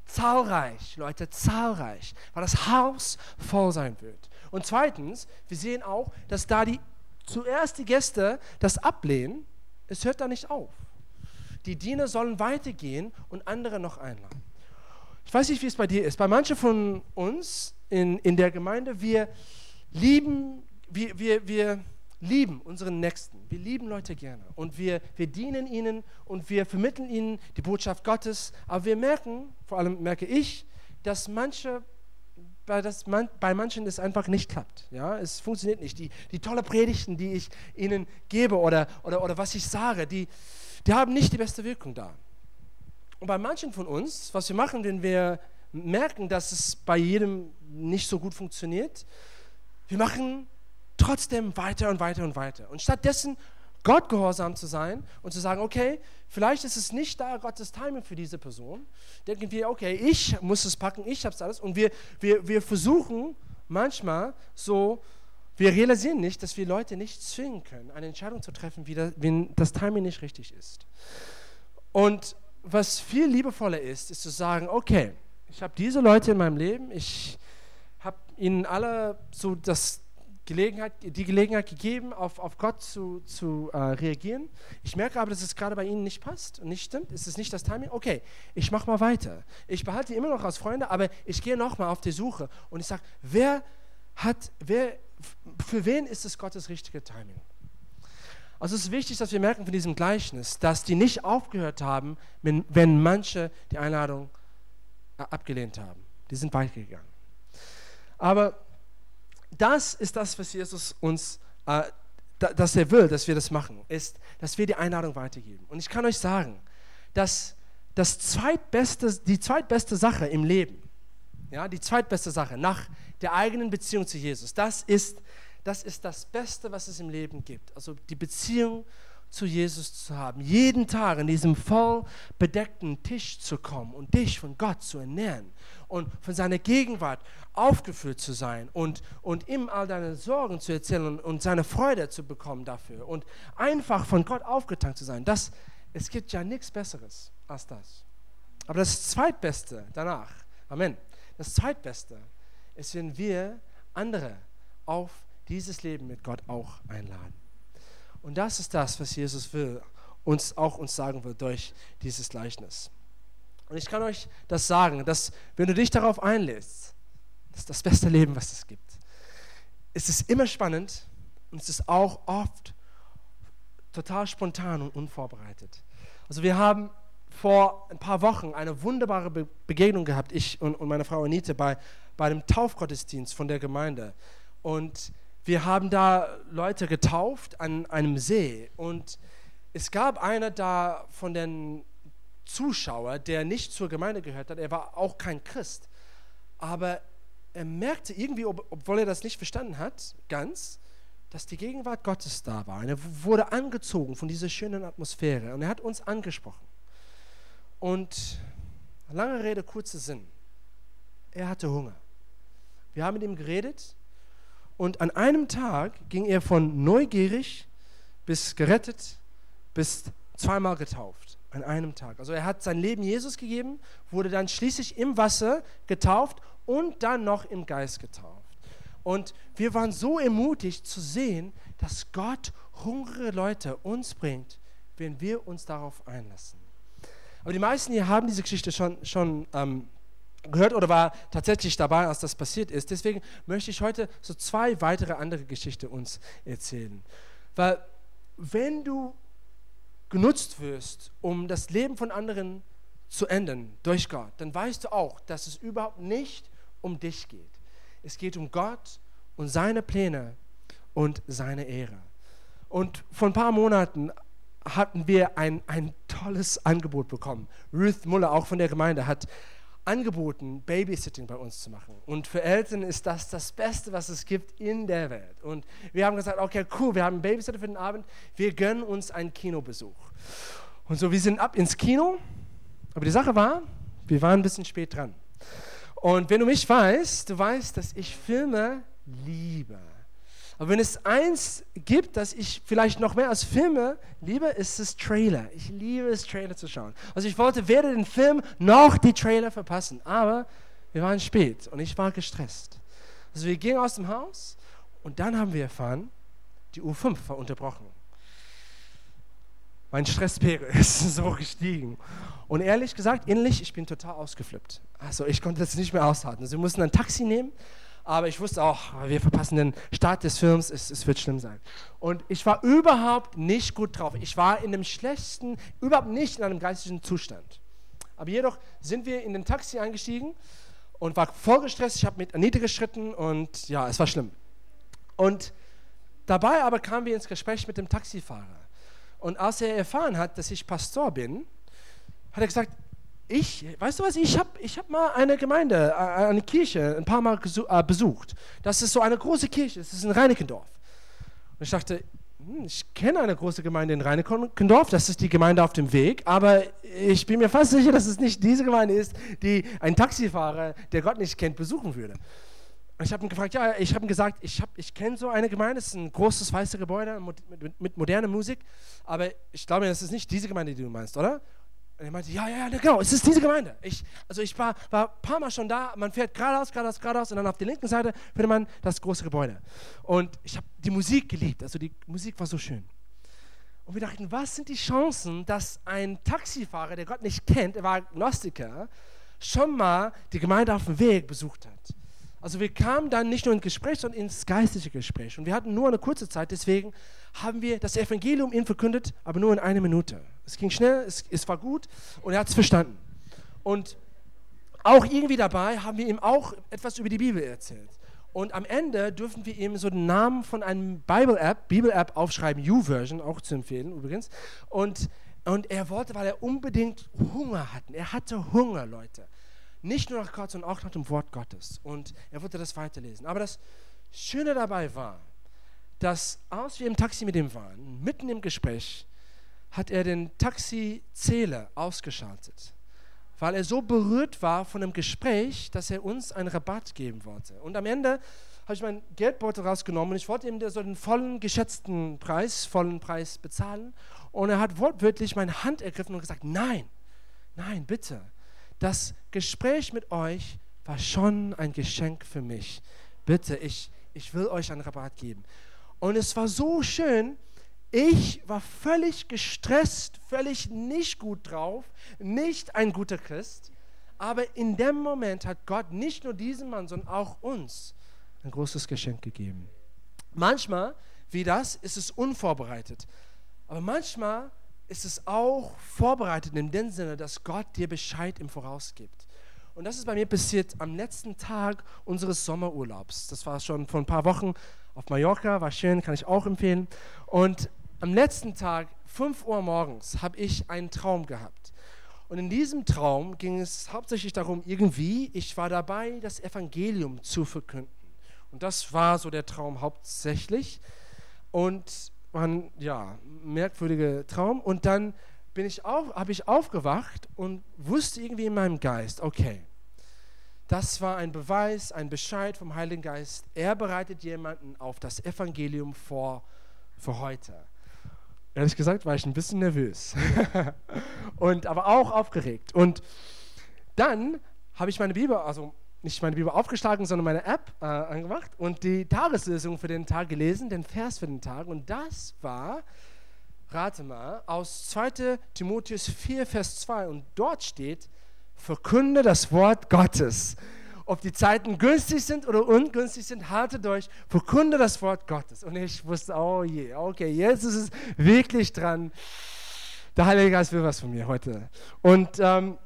Zahlreich, Leute, zahlreich, weil das Haus voll sein wird. Und zweitens, wir sehen auch, dass da die zuerst die Gäste das ablehnen, es hört da nicht auf. Die Diener sollen weitergehen und andere noch einladen. Ich weiß nicht, wie es bei dir ist. Bei manchen von uns in, in der Gemeinde, wir, lieben, wir, wir, wir lieben unseren Nächsten. Wir lieben Leute gerne. Und wir, wir dienen ihnen und wir vermitteln ihnen die Botschaft Gottes. Aber wir merken, vor allem merke ich, dass manche bei, man, bei manchen es einfach nicht klappt. Ja? Es funktioniert nicht. Die, die tolle Predigten, die ich ihnen gebe oder, oder, oder was ich sage, die, die haben nicht die beste Wirkung da. Und bei manchen von uns, was wir machen, wenn wir merken, dass es bei jedem nicht so gut funktioniert, wir machen trotzdem weiter und weiter und weiter. Und stattdessen Gott gehorsam zu sein und zu sagen, okay, vielleicht ist es nicht da Gottes Timing für diese Person, denken wir, okay, ich muss es packen, ich habe es alles. Und wir, wir, wir versuchen manchmal so, wir realisieren nicht, dass wir Leute nicht zwingen können, eine Entscheidung zu treffen, das, wenn das Timing nicht richtig ist. Und was viel liebevoller ist, ist zu sagen, okay, ich habe diese Leute in meinem Leben, ich ihnen alle so das, Gelegenheit, die Gelegenheit gegeben, auf, auf Gott zu, zu äh, reagieren. Ich merke aber, dass es gerade bei Ihnen nicht passt und nicht stimmt. Es ist nicht das Timing. Okay, ich mache mal weiter. Ich behalte immer noch als Freunde, aber ich gehe nochmal auf die Suche und ich sage, wer hat, wer, für wen ist es Gottes richtige Timing? Also es ist wichtig, dass wir merken von diesem Gleichnis, dass die nicht aufgehört haben, wenn, wenn manche die Einladung äh, abgelehnt haben. Die sind weitergegangen. Aber das ist das, was Jesus uns, äh, dass er will, dass wir das machen, ist, dass wir die Einladung weitergeben. Und ich kann euch sagen, dass das zweitbeste, die zweitbeste Sache im Leben, ja, die zweitbeste Sache nach der eigenen Beziehung zu Jesus, das ist, das ist das Beste, was es im Leben gibt. Also die Beziehung zu Jesus zu haben, jeden Tag an diesem voll bedeckten Tisch zu kommen und dich von Gott zu ernähren und von seiner Gegenwart aufgefüllt zu sein und, und ihm all deine Sorgen zu erzählen und, und seine Freude zu bekommen dafür und einfach von Gott aufgetankt zu sein. Das, es gibt ja nichts Besseres als das. Aber das Zweitbeste danach, Amen, das Zweitbeste ist, wenn wir andere auf dieses Leben mit Gott auch einladen. Und das ist das, was Jesus will, uns auch uns sagen will durch dieses Gleichnis. Und ich kann euch das sagen, dass wenn du dich darauf einlässt, das ist das beste Leben, was es gibt. Es ist immer spannend und es ist auch oft total spontan und unvorbereitet. Also wir haben vor ein paar Wochen eine wunderbare Be Begegnung gehabt, ich und, und meine Frau Anita, bei, bei einem Taufgottesdienst von der Gemeinde. Und wir haben da Leute getauft an einem See und es gab einer da von den Zuschauern, der nicht zur Gemeinde gehört hat. Er war auch kein Christ, aber er merkte irgendwie, ob, obwohl er das nicht verstanden hat, ganz, dass die Gegenwart Gottes da war. Und er wurde angezogen von dieser schönen Atmosphäre und er hat uns angesprochen. Und lange Rede, kurzer Sinn. Er hatte Hunger. Wir haben mit ihm geredet und an einem Tag ging er von neugierig bis gerettet bis zweimal getauft. An einem Tag. Also er hat sein Leben Jesus gegeben, wurde dann schließlich im Wasser getauft und dann noch im Geist getauft. Und wir waren so ermutigt zu sehen, dass Gott hungrige Leute uns bringt, wenn wir uns darauf einlassen. Aber die meisten hier haben diese Geschichte schon, schon ähm, gehört oder war tatsächlich dabei, als das passiert ist. Deswegen möchte ich heute so zwei weitere andere Geschichten uns erzählen. Weil wenn du genutzt wirst, um das Leben von anderen zu ändern durch Gott, dann weißt du auch, dass es überhaupt nicht um dich geht. Es geht um Gott und seine Pläne und seine Ehre. Und vor ein paar Monaten hatten wir ein, ein tolles Angebot bekommen. Ruth Muller, auch von der Gemeinde, hat angeboten, Babysitting bei uns zu machen. Und für Eltern ist das das Beste, was es gibt in der Welt. Und wir haben gesagt, okay, cool, wir haben einen Babysitter für den Abend, wir gönnen uns einen Kinobesuch. Und so, wir sind ab ins Kino, aber die Sache war, wir waren ein bisschen spät dran. Und wenn du mich weißt, du weißt, dass ich Filme liebe. Aber wenn es eins gibt, das ich vielleicht noch mehr als Filme liebe, ist es Trailer. Ich liebe es, Trailer zu schauen. Also ich wollte weder den Film noch die Trailer verpassen. Aber wir waren spät und ich war gestresst. Also wir gingen aus dem Haus und dann haben wir erfahren, die U5 war unterbrochen. Mein Stresspegel ist so gestiegen. Und ehrlich gesagt, innerlich, ich bin total ausgeflippt. Also ich konnte das nicht mehr aushalten. Also mussten ein Taxi nehmen aber ich wusste auch, wir verpassen den Start des Films, es, es, wird schlimm sein. Und ich war überhaupt nicht gut drauf. Ich war in einem schlechten, überhaupt nicht in einem geistigen Zustand. Aber jedoch sind wir in den Taxi eingestiegen und war voll gestresst. Ich habe mit Anita geschritten und ja, es war schlimm. Und dabei aber kamen wir ins Gespräch mit dem Taxifahrer. Und als er erfahren hat, dass ich Pastor bin, hat er gesagt, ich, weißt du was, ich habe ich hab mal eine Gemeinde, eine Kirche ein paar Mal äh, besucht. Das ist so eine große Kirche, das ist in Reinickendorf. Und ich dachte, hm, ich kenne eine große Gemeinde in Reinickendorf, das ist die Gemeinde auf dem Weg, aber ich bin mir fast sicher, dass es nicht diese Gemeinde ist, die ein Taxifahrer, der Gott nicht kennt, besuchen würde. Und ich habe ihn gefragt, ja, ich habe ihm gesagt, ich, ich kenne so eine Gemeinde, es ist ein großes weißes Gebäude mit, mit, mit moderner Musik, aber ich glaube, das ist nicht diese Gemeinde, die du meinst, oder? Und er meinte, ja, ja, ja, genau, es ist diese Gemeinde. Ich, also ich war, war ein paar Mal schon da, man fährt geradeaus, geradeaus, geradeaus und dann auf der linken Seite findet man das große Gebäude. Und ich habe die Musik geliebt, also die Musik war so schön. Und wir dachten, was sind die Chancen, dass ein Taxifahrer, der Gott nicht kennt, er war Agnostiker, schon mal die Gemeinde auf dem Weg besucht hat. Also wir kamen dann nicht nur ins Gespräch, sondern ins geistliche Gespräch. Und wir hatten nur eine kurze Zeit, deswegen haben wir das Evangelium ihm verkündet, aber nur in einer Minute. Es ging schnell, es, es war gut und er hat es verstanden. Und auch irgendwie dabei haben wir ihm auch etwas über die Bibel erzählt. Und am Ende dürfen wir ihm so den Namen von einem Bible-App, Bibel-App aufschreiben, U-Version, auch zu empfehlen übrigens. Und, und er wollte, weil er unbedingt Hunger hatte. Er hatte Hunger, Leute. Nicht nur nach Gott, sondern auch nach dem Wort Gottes. Und er wollte das weiterlesen. Aber das Schöne dabei war, dass als wir im Taxi mit ihm waren, mitten im Gespräch, hat er den Taxizähler ausgeschaltet, weil er so berührt war von dem Gespräch, dass er uns einen Rabatt geben wollte. Und am Ende habe ich meinen Geldbeutel rausgenommen und ich wollte ihm so den vollen geschätzten Preis, vollen Preis bezahlen. Und er hat wortwörtlich meine Hand ergriffen und gesagt, nein, nein, bitte. Das Gespräch mit euch war schon ein Geschenk für mich. Bitte, ich, ich will euch einen Rabatt geben. Und es war so schön, ich war völlig gestresst, völlig nicht gut drauf, nicht ein guter Christ. Aber in dem Moment hat Gott nicht nur diesem Mann, sondern auch uns ein großes Geschenk gegeben. Manchmal, wie das, ist es unvorbereitet. Aber manchmal ist es auch vorbereitet in dem Sinne, dass Gott dir Bescheid im Voraus gibt. Und das ist bei mir passiert am letzten Tag unseres Sommerurlaubs. Das war schon vor ein paar Wochen auf Mallorca, war schön, kann ich auch empfehlen. Und am letzten Tag, 5 Uhr morgens, habe ich einen Traum gehabt. Und in diesem Traum ging es hauptsächlich darum, irgendwie, ich war dabei, das Evangelium zu verkünden. Und das war so der Traum hauptsächlich. Und war ein ja, merkwürdiger Traum. Und dann bin ich auf, habe ich aufgewacht und wusste irgendwie in meinem Geist, okay, das war ein Beweis, ein Bescheid vom Heiligen Geist. Er bereitet jemanden auf das Evangelium vor für heute. Ehrlich gesagt war ich ein bisschen nervös, und, aber auch aufgeregt. Und dann habe ich meine Bibel, also nicht meine Bibel aufgeschlagen, sondern meine App äh, angemacht und die Tageslösung für den Tag gelesen, den Vers für den Tag. Und das war, rate mal, aus 2 Timotheus 4, Vers 2. Und dort steht, verkünde das Wort Gottes ob die Zeiten günstig sind oder ungünstig sind, halte durch, verkunde das Wort Gottes. Und ich wusste, oh je, okay, jetzt ist es wirklich dran. Der Heilige Geist will was von mir heute. Und ähm,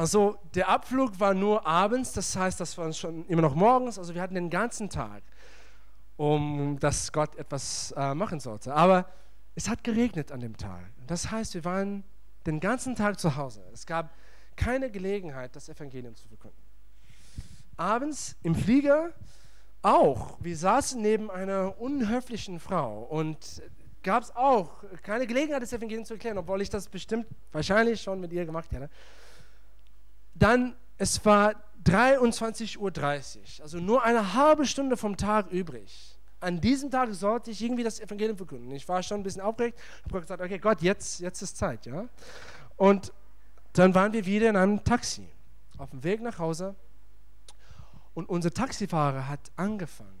also der Abflug war nur abends, das heißt, das war schon immer noch morgens, also wir hatten den ganzen Tag, um dass Gott etwas äh, machen sollte. Aber es hat geregnet an dem Tag. Das heißt, wir waren den ganzen Tag zu Hause. Es gab keine Gelegenheit, das Evangelium zu verkünden abends im Flieger auch. Wir saßen neben einer unhöflichen Frau und gab es auch keine Gelegenheit, das Evangelium zu erklären, obwohl ich das bestimmt wahrscheinlich schon mit ihr gemacht hätte. Dann, es war 23.30 Uhr, also nur eine halbe Stunde vom Tag übrig. An diesem Tag sollte ich irgendwie das Evangelium verkünden. Ich war schon ein bisschen aufgeregt, habe gesagt, okay, Gott, jetzt, jetzt ist Zeit, ja. Und dann waren wir wieder in einem Taxi auf dem Weg nach Hause und unser Taxifahrer hat angefangen,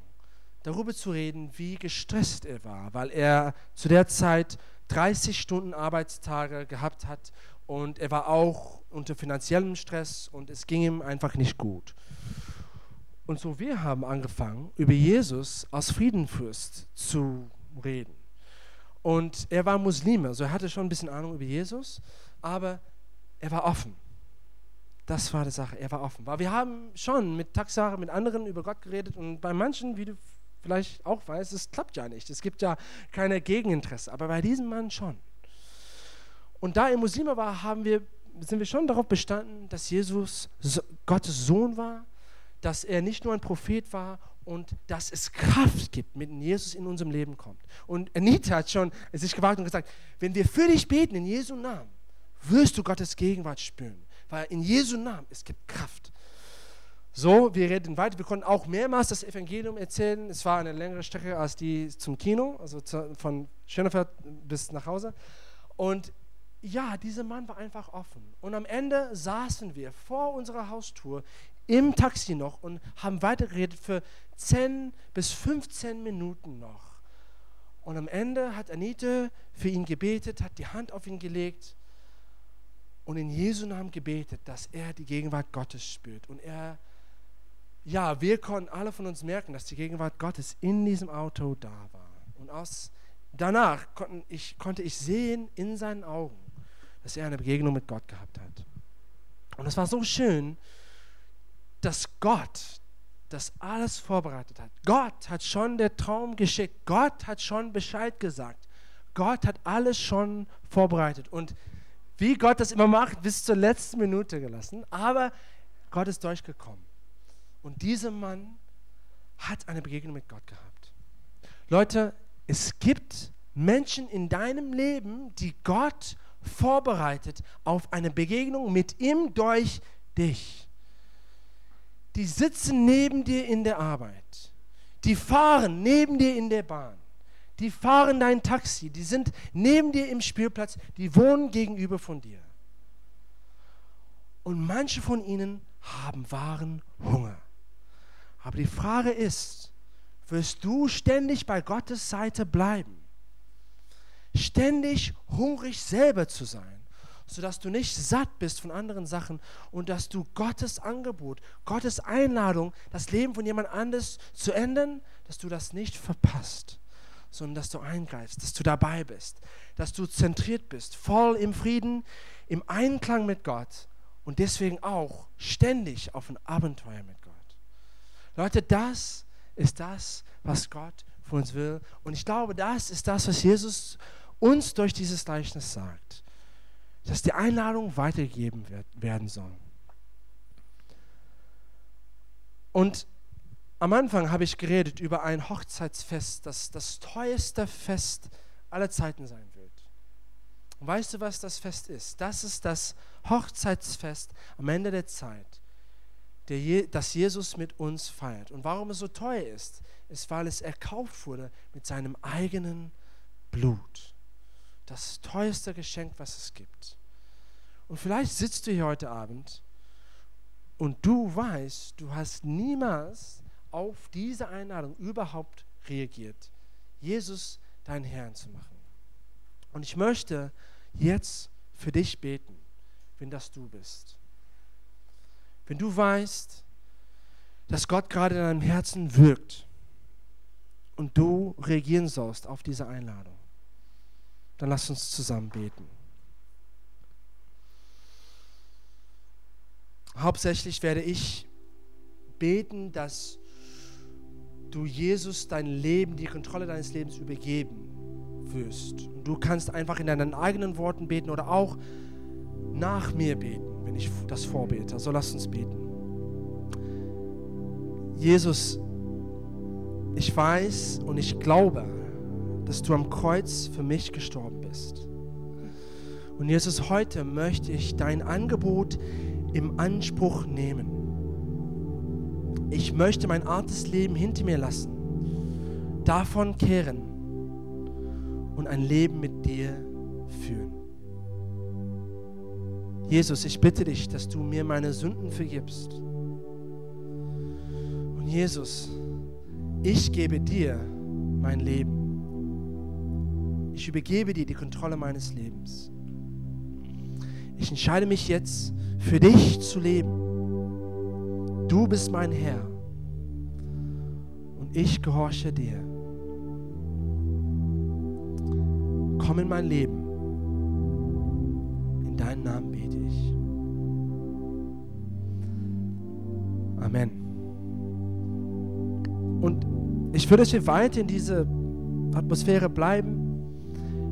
darüber zu reden, wie gestresst er war, weil er zu der Zeit 30 Stunden Arbeitstage gehabt hat und er war auch unter finanziellem Stress und es ging ihm einfach nicht gut. Und so wir haben angefangen, über Jesus als Friedenfürst zu reden. Und er war Muslim, also er hatte schon ein bisschen Ahnung über Jesus, aber er war offen. Das war die Sache, er war offen. Weil wir haben schon mit Taxare, mit anderen über Gott geredet und bei manchen, wie du vielleicht auch weißt, es klappt ja nicht. Es gibt ja keine Gegeninteresse, aber bei diesem Mann schon. Und da er Muslime war, haben wir, sind wir schon darauf bestanden, dass Jesus Gottes Sohn war, dass er nicht nur ein Prophet war und dass es Kraft gibt, mit Jesus in unserem Leben kommt. Und Anita hat schon sich gewagt und gesagt, wenn wir für dich beten in Jesu Namen, wirst du Gottes Gegenwart spüren weil in Jesu Namen es gibt Kraft. So, wir reden weiter. Wir konnten auch mehrmals das Evangelium erzählen. Es war eine längere Strecke als die zum Kino, also zu, von Schönefeld bis nach Hause. Und ja, dieser Mann war einfach offen. Und am Ende saßen wir vor unserer Haustür im Taxi noch und haben weitergeredet für 10 bis 15 Minuten noch. Und am Ende hat Anita für ihn gebetet, hat die Hand auf ihn gelegt und in Jesu Namen gebetet, dass er die Gegenwart Gottes spürt. Und er, ja, wir konnten alle von uns merken, dass die Gegenwart Gottes in diesem Auto da war. Und aus, danach konnten ich, konnte ich sehen in seinen Augen, dass er eine Begegnung mit Gott gehabt hat. Und es war so schön, dass Gott das alles vorbereitet hat. Gott hat schon den Traum geschickt. Gott hat schon Bescheid gesagt. Gott hat alles schon vorbereitet. Und wie Gott das immer macht, bis zur letzten Minute gelassen. Aber Gott ist durchgekommen. Und dieser Mann hat eine Begegnung mit Gott gehabt. Leute, es gibt Menschen in deinem Leben, die Gott vorbereitet auf eine Begegnung mit ihm durch dich. Die sitzen neben dir in der Arbeit. Die fahren neben dir in der Bahn. Die fahren dein Taxi. Die sind neben dir im Spielplatz. Die wohnen gegenüber von dir. Und manche von ihnen haben wahren Hunger. Aber die Frage ist, wirst du ständig bei Gottes Seite bleiben? Ständig hungrig selber zu sein? sodass du nicht satt bist von anderen Sachen und dass du Gottes Angebot, Gottes Einladung, das Leben von jemand anders zu ändern, dass du das nicht verpasst, sondern dass du eingreifst, dass du dabei bist, dass du zentriert bist, voll im Frieden, im Einklang mit Gott und deswegen auch ständig auf ein Abenteuer mit Gott. Leute, das ist das, was Gott von uns will. Und ich glaube, das ist das, was Jesus uns durch dieses Gleichnis sagt dass die Einladung weitergegeben werden soll. Und am Anfang habe ich geredet über ein Hochzeitsfest, das das teuerste Fest aller Zeiten sein wird. Und weißt du, was das Fest ist? Das ist das Hochzeitsfest am Ende der Zeit, der, das Jesus mit uns feiert. Und warum es so teuer ist, ist, weil es erkauft wurde mit seinem eigenen Blut das teuerste Geschenk, was es gibt. Und vielleicht sitzt du hier heute Abend und du weißt, du hast niemals auf diese Einladung überhaupt reagiert, Jesus dein Herrn zu machen. Und ich möchte jetzt für dich beten, wenn das du bist. Wenn du weißt, dass Gott gerade in deinem Herzen wirkt und du reagieren sollst auf diese Einladung dann lass uns zusammen beten. Hauptsächlich werde ich beten, dass du Jesus dein Leben, die Kontrolle deines Lebens übergeben wirst. Und du kannst einfach in deinen eigenen Worten beten oder auch nach mir beten, wenn ich das vorbete. Also lass uns beten. Jesus, ich weiß und ich glaube, dass du am Kreuz für mich gestorben bist. Und Jesus, heute möchte ich dein Angebot im Anspruch nehmen. Ich möchte mein altes Leben hinter mir lassen, davon kehren und ein Leben mit dir führen. Jesus, ich bitte dich, dass du mir meine Sünden vergibst. Und Jesus, ich gebe dir mein Leben. Ich übergebe dir die Kontrolle meines Lebens. Ich entscheide mich jetzt, für dich zu leben. Du bist mein Herr und ich gehorche dir. Komm in mein Leben. In deinen Namen bete ich. Amen. Und ich würde, dass wir weiter in diese Atmosphäre bleiben.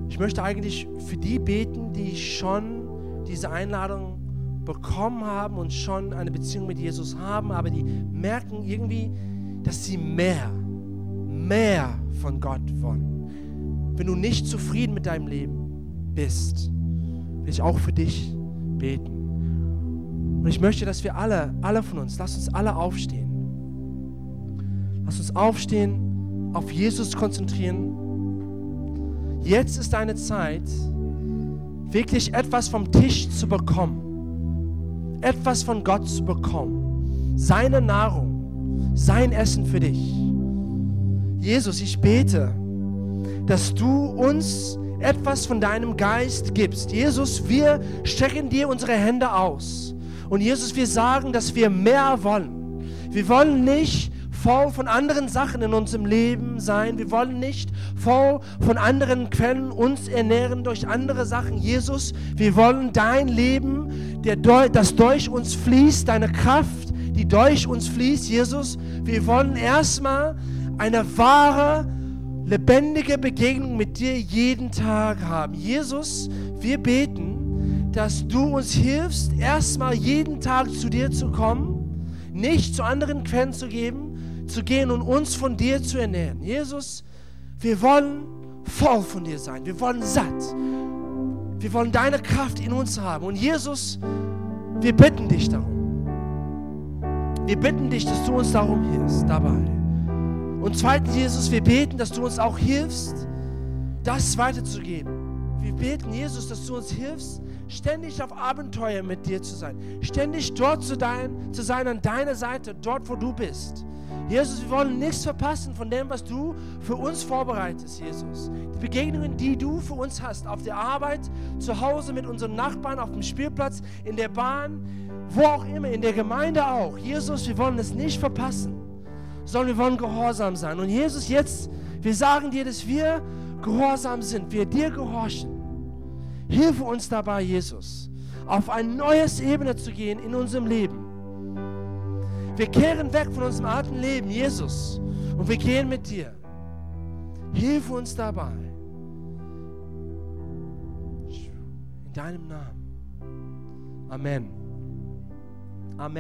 Ich möchte eigentlich für die beten, die schon diese Einladung bekommen haben und schon eine Beziehung mit Jesus haben, aber die merken irgendwie, dass sie mehr, mehr von Gott wollen. Wenn du nicht zufrieden mit deinem Leben bist, will ich auch für dich beten. Und ich möchte, dass wir alle, alle von uns, lass uns alle aufstehen. Lass uns aufstehen, auf Jesus konzentrieren Jetzt ist deine Zeit, wirklich etwas vom Tisch zu bekommen. Etwas von Gott zu bekommen. Seine Nahrung, sein Essen für dich. Jesus, ich bete, dass du uns etwas von deinem Geist gibst. Jesus, wir strecken dir unsere Hände aus. Und Jesus, wir sagen, dass wir mehr wollen. Wir wollen nicht voll von anderen Sachen in unserem Leben sein. Wir wollen nicht voll von anderen Quellen uns ernähren durch andere Sachen. Jesus, wir wollen dein Leben, der, das durch uns fließt, deine Kraft, die durch uns fließt. Jesus, wir wollen erstmal eine wahre, lebendige Begegnung mit dir jeden Tag haben. Jesus, wir beten, dass du uns hilfst, erstmal jeden Tag zu dir zu kommen, nicht zu anderen Quellen zu geben, zu gehen und uns von dir zu ernähren. Jesus, wir wollen voll von dir sein. Wir wollen satt. Wir wollen deine Kraft in uns haben. Und Jesus, wir bitten dich darum. Wir bitten dich, dass du uns darum hilfst, dabei. Und zweitens, Jesus, wir beten, dass du uns auch hilfst, das weiterzugeben. Wir beten, Jesus, dass du uns hilfst, ständig auf Abenteuer mit dir zu sein. Ständig dort zu, dein, zu sein, an deiner Seite, dort, wo du bist. Jesus, wir wollen nichts verpassen von dem, was du für uns vorbereitest, Jesus. Die Begegnungen, die du für uns hast, auf der Arbeit, zu Hause mit unseren Nachbarn, auf dem Spielplatz, in der Bahn, wo auch immer, in der Gemeinde auch. Jesus, wir wollen es nicht verpassen sondern wir wollen gehorsam sein. Und Jesus, jetzt, wir sagen dir, dass wir gehorsam sind, wir dir gehorchen. Hilfe uns dabei, Jesus, auf ein neues Ebene zu gehen in unserem Leben. Wir kehren weg von unserem alten Leben, Jesus, und wir gehen mit dir. Hilfe uns dabei. In deinem Namen. Amen. Amen.